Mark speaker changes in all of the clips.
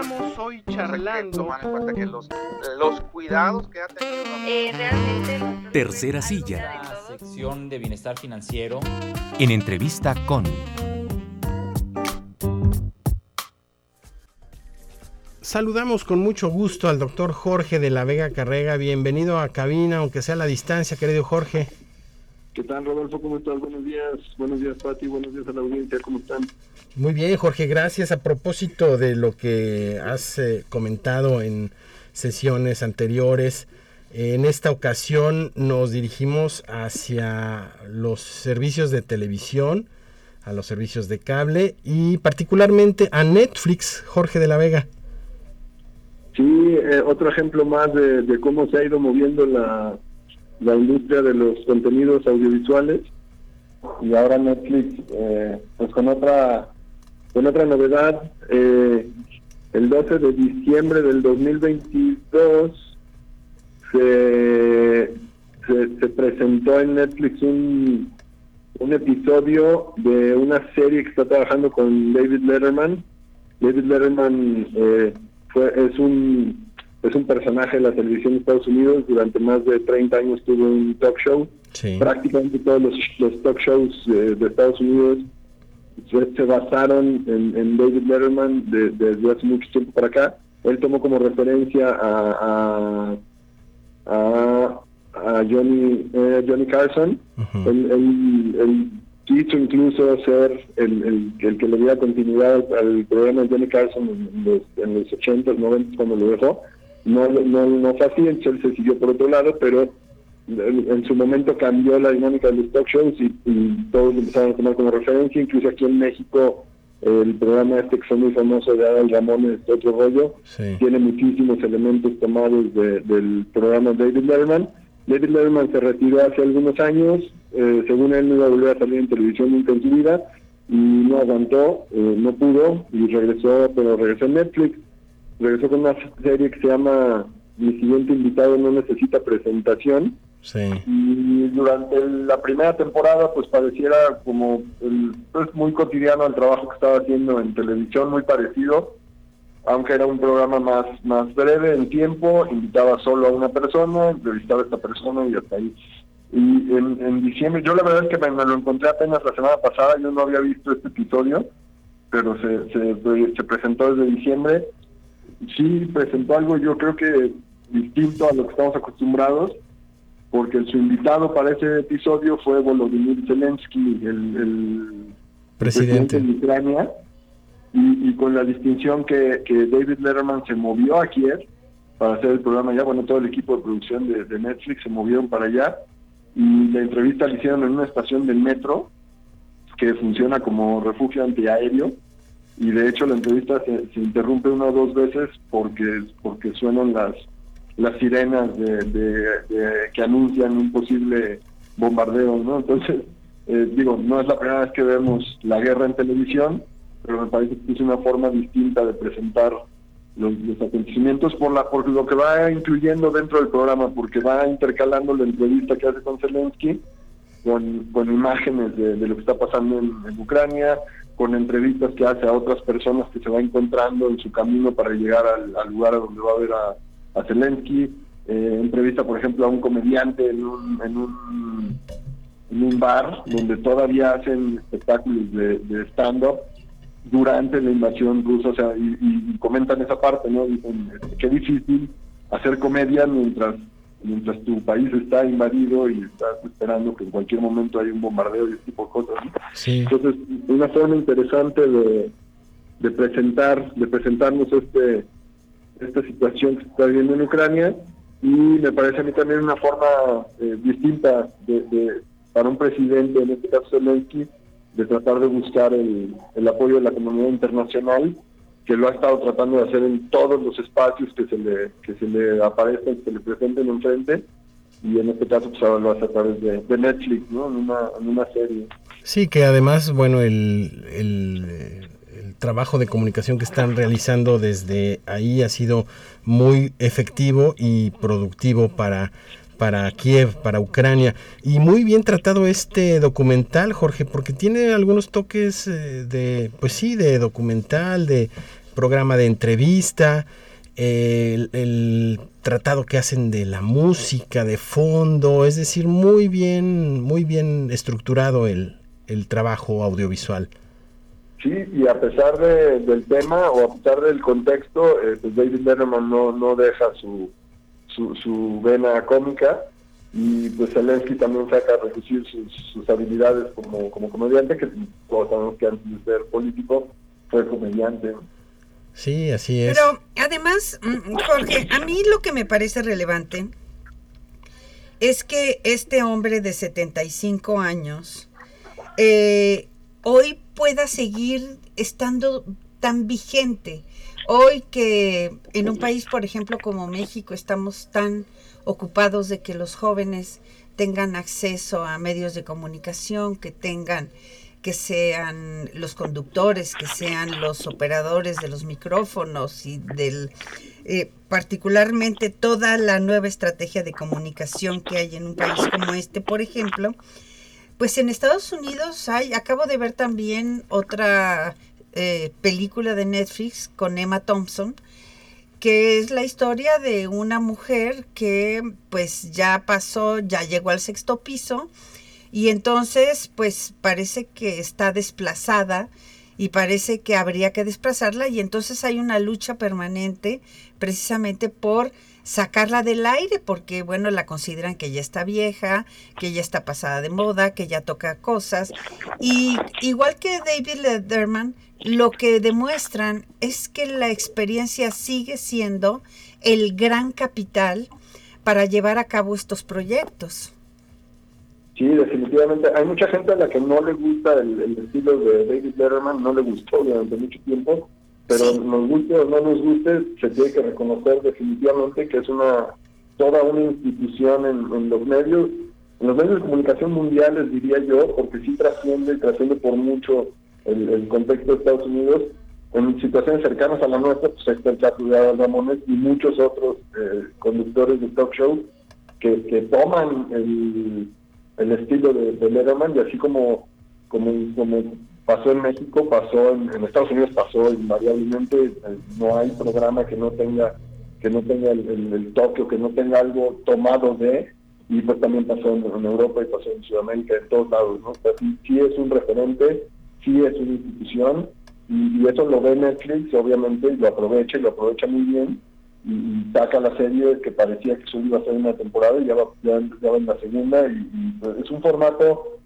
Speaker 1: estamos hoy charlando.
Speaker 2: en cuenta que los, los cuidados que ha tenido.
Speaker 3: Eh, realmente.
Speaker 4: Tercera silla.
Speaker 5: La sección de bienestar financiero.
Speaker 4: En entrevista con.
Speaker 1: Saludamos con mucho gusto al doctor Jorge de la Vega Carrega. Bienvenido a cabina, aunque sea a la distancia, querido Jorge.
Speaker 6: ¿Qué tal, Rodolfo? ¿Cómo estás? Buenos días. Buenos días, Pati. Buenos días a la audiencia. ¿Cómo están?
Speaker 1: Muy bien, Jorge. Gracias. A propósito de lo que has eh, comentado en sesiones anteriores, en esta ocasión nos dirigimos hacia los servicios de televisión, a los servicios de cable y particularmente a Netflix, Jorge de la Vega.
Speaker 6: Sí, eh, otro ejemplo más de, cómo se ha ido moviendo la, la industria de los contenidos audiovisuales y ahora Netflix eh, pues con otra con otra novedad eh, el 12 de diciembre del 2022 se, se, presentó en Netflix un, un episodio de una serie que está trabajando con David Letterman. David Letterman eh, es un es un personaje de la televisión de Estados Unidos. Durante más de 30 años tuvo un talk show. Prácticamente todos los, talk shows de, Estados Unidos se, basaron en, David Letterman desde hace mucho tiempo para acá. Él tomó como referencia a, a, a, Johnny, eh, Johnny Carson. él, quiso incluso ser el, el, que le diera continuidad al, programa de Johnny Carson en los, en los 80s, 90 cuando lo dejó. No, no, no fue así, él se siguió por otro lado, pero en, su momento cambió la dinámica de los talk shows y, todos lo empezaron a tomar como referencia, incluso aquí en México el programa este que fue muy famoso de Adal Ramón, este otro rollo, tiene muchísimos elementos tomados del programa David Letterman. David Letterman se retiró hace algunos años, eh, según él no iba a volver a salir en televisión nunca en su vida, y no aguantó, eh, no pudo, y regresó, pero regresó a Netflix, regresó con una serie que se llama Mi siguiente invitado no necesita presentación,
Speaker 1: sí.
Speaker 6: y durante la primera temporada pues pareciera como el, pues, muy cotidiano el trabajo que estaba haciendo en televisión, muy parecido, aunque era un programa más, más breve en tiempo, invitaba solo a una persona, entrevistaba a esta persona y hasta ahí. Y en, en diciembre, yo la verdad es que me, lo encontré apenas la semana pasada, yo no había visto este episodio, pero se, se, se presentó desde diciembre. Sí, presentó algo yo creo que distinto a lo que estamos acostumbrados, porque su invitado para ese episodio fue Volodymyr Zelensky, el, el presidente. de Ucrania. Y, con la distinción que, David Letterman se movió a Kiev para hacer el programa allá, bueno, todo el equipo de producción de, Netflix se movieron para allá y la entrevista la hicieron en una estación del metro que funciona como refugio antiaéreo y de hecho la entrevista se, interrumpe una o dos veces porque porque suenan las las sirenas de, que anuncian un posible bombardeo, ¿no? Entonces, eh, digo, no es la primera vez que vemos la guerra en televisión, pero me parece que es una forma distinta de presentar los, acontecimientos por la por lo que va incluyendo dentro del programa, porque va intercalando la entrevista que hace con Zelensky con imágenes de, lo que está pasando en, Ucrania, con entrevistas que hace a otras personas que se va encontrando en su camino para llegar al, lugar a donde va a ver a, a Zelensky, eh, entrevista por ejemplo a un comediante en un, en un, en un bar donde todavía hacen espectáculos de, stand-up durante la invasión rusa, o sea, y, comentan esa parte, ¿no? Dicen, qué difícil hacer comedia mientras mientras tu país está invadido y estás esperando que en cualquier momento haya un bombardeo y ese tipo de cosas. Entonces, una forma interesante de, de presentar, de presentarnos este esta situación que se está viviendo en Ucrania y me parece a mí también una forma eh, distinta de, de, para un presidente, en este caso Zelensky, de tratar de buscar el, el apoyo de la comunidad internacional que lo ha estado tratando de hacer en todos los espacios que se le que se le aparecen, que se le presenten enfrente y en este caso pues ahora lo hace a través de, Netflix, ¿no? En una, en una serie.
Speaker 1: Sí, que además, bueno, el, el, trabajo de comunicación que están realizando desde ahí ha sido muy efectivo y productivo para para Kiev, para Ucrania. Y muy bien tratado este documental, Jorge, porque tiene algunos toques eh, de, pues sí, de documental, de programa de entrevista, el, tratado que hacen de la música de fondo, es decir, muy bien, muy bien estructurado el, el trabajo audiovisual.
Speaker 6: Sí, y a pesar de, del tema o a pesar del contexto, eh, pues David Letterman no, no deja su, su, su vena cómica y pues Zelensky también saca a reducir sus, sus habilidades como, como comediante, que todos sabemos que antes de ser político fue comediante.
Speaker 1: Sí, así es.
Speaker 3: Pero además, mm, Jorge, a mí lo que me parece relevante es que este hombre de 75 años eh, hoy pueda seguir estando tan vigente. Hoy que en un país, por ejemplo, como México, estamos tan ocupados de que los jóvenes tengan acceso a medios de comunicación, que tengan que sean los conductores, que sean los operadores de los micrófonos y del eh, particularmente toda la nueva estrategia de comunicación que hay en un país como este, por ejemplo, pues en Estados Unidos hay, acabo de ver también otra eh, película de Netflix con Emma Thompson, que es la historia de una mujer que pues ya pasó, ya llegó al sexto piso y entonces pues parece que está desplazada y parece que habría que desplazarla y entonces hay una lucha permanente precisamente por sacarla del aire porque, bueno, la consideran que ya está vieja, que ya está pasada de moda, que ya toca cosas. Y igual que David Letterman, lo que demuestran es que la experiencia sigue siendo el gran capital para llevar a cabo estos proyectos.
Speaker 6: Sí, definitivamente. Hay mucha gente a la que no le gusta el, estilo de David Letterman, no le gustó durante mucho tiempo, pero nos guste o no nos guste, se tiene que reconocer definitivamente que es una toda una institución en, los medios, en los medios de comunicación mundiales, diría yo, porque sí trasciende, trasciende por mucho el, contexto de Estados Unidos. En situaciones cercanas a la nuestra, pues está el caso de Adal Ramones y muchos otros eh, conductores de talk show que, que toman el, el estilo de, de Letterman y así como, como, como pasó en México, pasó en, Estados Unidos, pasó invariablemente, no hay programa que no tenga que no tenga el, o que no tenga algo tomado de, y pues también pasó en, Europa y pasó en Sudamérica, en todos lados, ¿no? sí, es un referente, sí es una institución, y, eso lo ve Netflix, obviamente, y lo aprovecha, y lo aprovecha muy bien, y, saca la serie que parecía que solo iba a ser una temporada, y ya va, ya, va en la segunda, y, pues, es un formato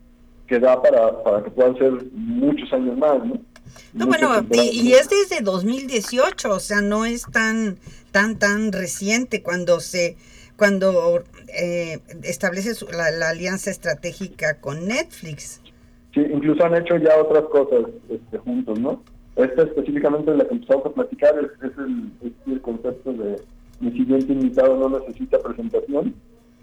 Speaker 6: que da para, para que puedan ser muchos años más, ¿no?
Speaker 3: No, bueno, y, es desde 2018, o sea, no es tan, tan, tan reciente cuando se, cuando eh, establece la, alianza estratégica con Netflix.
Speaker 6: Sí, incluso han hecho ya otras cosas este, juntos, ¿no? Esta específicamente la que empezamos a platicar es, el, es el concepto de mi siguiente invitado no necesita presentación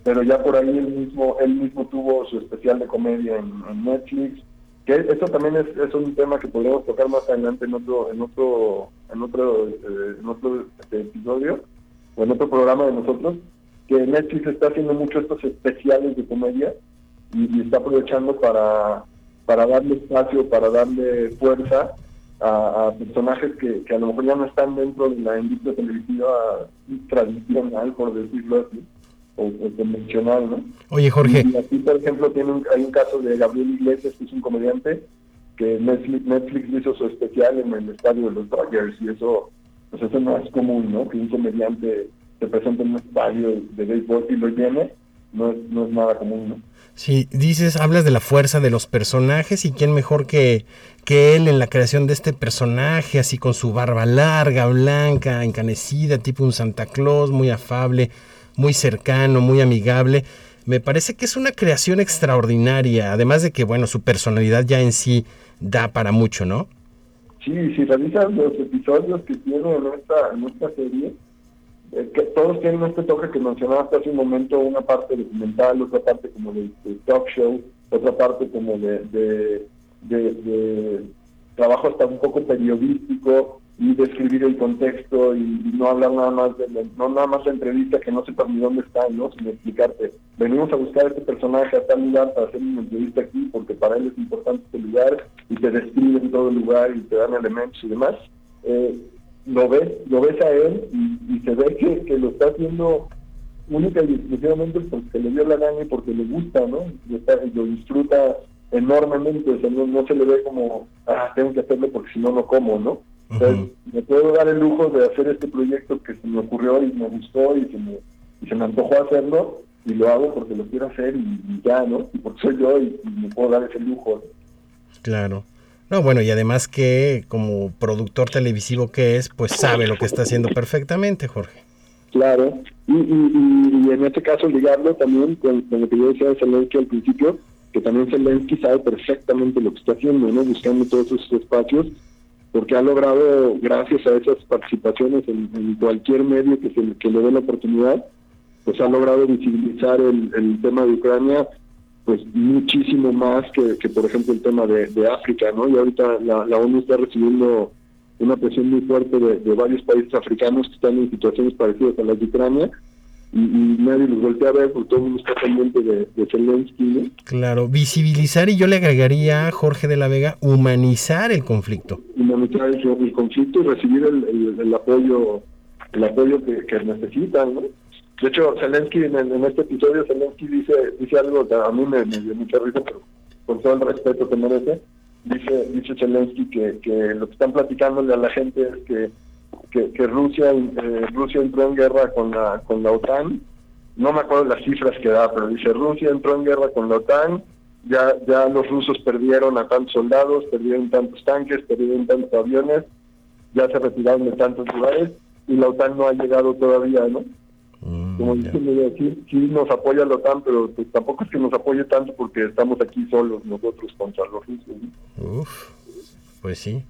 Speaker 6: pero ya por ahí él mismo él mismo tuvo su especial de comedia en, Netflix que esto también es, es, un tema que podríamos tocar más adelante en otro en otro en otro eh, en otro este, episodio o en otro programa de nosotros que Netflix está haciendo mucho estos especiales de comedia y, está aprovechando para para darle espacio para darle fuerza a, personajes que, a lo mejor ya no están dentro de la industria televisiva tradicional por decirlo así o, convencional, ¿no?
Speaker 1: Oye, Jorge.
Speaker 6: Y aquí, por ejemplo, tiene hay un caso de Gabriel Iglesias, que es un comediante, que Netflix, Netflix hizo su especial en el estadio de los Dodgers, y eso, pues eso no es común, ¿no? Que un comediante se presente en un estadio de béisbol y lo llene, no es, no es nada común, ¿no?
Speaker 1: Sí, dices, hablas de la fuerza de los personajes y quién mejor que, que él en la creación de este personaje, así con su barba larga, blanca, encanecida, tipo un Santa Claus, muy afable, muy cercano, muy amigable. Me parece que es una creación extraordinaria, además de que, bueno, su personalidad ya en sí da para mucho, ¿no?
Speaker 6: Sí, si revisas los episodios que tiene en esta, en esta serie, eh, todos tienen este toque que mencionaste hace un momento, una parte documental, otra parte como de, talk show, otra parte como de, de trabajo hasta un poco periodístico, y describir el contexto y, no hablar nada más de no nada más la entrevista que no sepas ni dónde está, ¿no? Sin explicarte. Venimos a buscar a este personaje a tal lugar para hacer una entrevista aquí porque para él es importante este lugar y te describen todo el lugar y te dan elementos y demás. Eh, lo ves, lo ves a él y, se ve que, que, lo está haciendo única y exclusivamente porque le dio la gana y porque le gusta, ¿no? Y, lo disfruta enormemente, o sea, no, se le ve como, ah, tengo que hacerlo porque si no, no como, ¿no? Entonces, me puedo dar el lujo de hacer este proyecto que se me ocurrió y me gustó y se me, y se me antojó hacerlo y lo hago porque lo quiero hacer y, ya, ¿no? Y porque soy yo y, me puedo dar ese lujo.
Speaker 1: Claro. No, bueno, y además que como productor televisivo que es, pues sabe lo que está haciendo perfectamente, Jorge.
Speaker 6: Claro, y, y, en este caso ligarlo también con, lo que yo decía de Zelensky al principio, que también Zelensky sabe perfectamente lo que está haciendo, ¿no? Buscando todos esos espacios, porque ha logrado, gracias a esas participaciones en, cualquier medio que, se, le dé la oportunidad, pues ha logrado visibilizar el, tema de Ucrania pues muchísimo más que, por ejemplo el tema de, África, ¿no? Y ahorita la, ONU está recibiendo una presión muy fuerte de, varios países africanos que están en situaciones parecidas a las de Ucrania y, nadie los voltea a ver porque todo el mundo está pendiente de, de Zelensky, ¿no?
Speaker 1: Claro, visibilizar y yo le agregaría, Jorge de la Vega, humanizar el conflicto.
Speaker 6: Humanizar el, el conflicto y recibir el, el, el apoyo el apoyo que, que necesitan, ¿no? De hecho, Zelensky, en, este episodio, Zelensky dice, dice algo que a mí me, dio mucha risa, pero con todo el respeto que merece, dice, dice Zelensky que, que lo que están platicándole a la gente es que, que, Rusia, eh, Rusia entró en guerra con la, con la OTAN, no me acuerdo las cifras que da, pero dice Rusia entró en guerra con la OTAN, ya, ya los rusos perdieron a tantos soldados, perdieron tantos tanques, perdieron tantos aviones, ya se retiraron de tantos lugares y la OTAN no ha llegado todavía, ¿no? Mm, Como dicen, sí, nos apoya la OTAN, pero pues, tampoco es que nos apoye tanto porque estamos aquí solos nosotros contra los rusos.
Speaker 1: pues sí,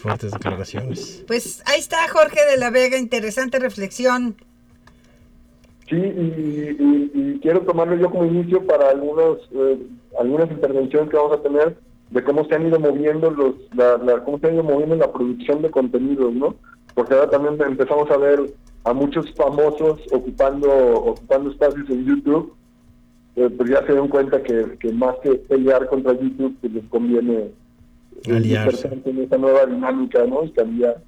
Speaker 1: fuertes declaraciones.
Speaker 3: Pues ahí está Jorge de la Vega, interesante reflexión.
Speaker 6: Sí, y, quiero tomarlo yo como inicio para algunos eh, algunas intervenciones que vamos a tener de cómo se han ido moviendo los la, cómo se ha ido moviendo la producción de contenidos, ¿no? Porque ahora también empezamos a ver a muchos famosos ocupando ocupando espacios en YouTube, eh, pues ya se dan cuenta que, que, más que pelear contra YouTube, pues les conviene
Speaker 1: aliarse
Speaker 6: en esta nueva dinámica, ¿no? Y cambiar.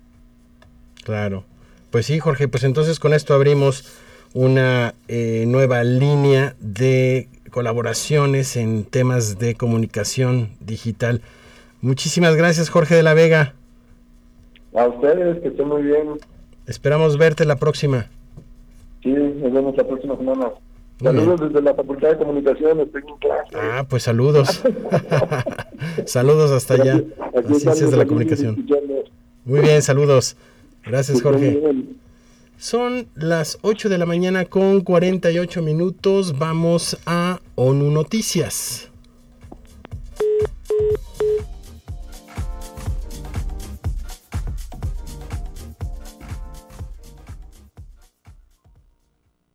Speaker 1: Claro. Pues sí, Jorge, pues entonces con esto abrimos una eh, nueva línea de colaboraciones en temas de comunicación digital. Muchísimas gracias, Jorge de la Vega.
Speaker 6: A ustedes, que estén muy bien.
Speaker 1: Esperamos verte la próxima.
Speaker 6: Sí, nos vemos la próxima semana. Saludos desde la Facultad de Comunicación, estoy en clase.
Speaker 1: Ah, pues saludos. saludos hasta allá. Ciencias de la Comunicación. Muy bien, saludos. Gracias, Jorge. Son las 8 de la mañana con 48 minutos. Vamos a ONU Noticias.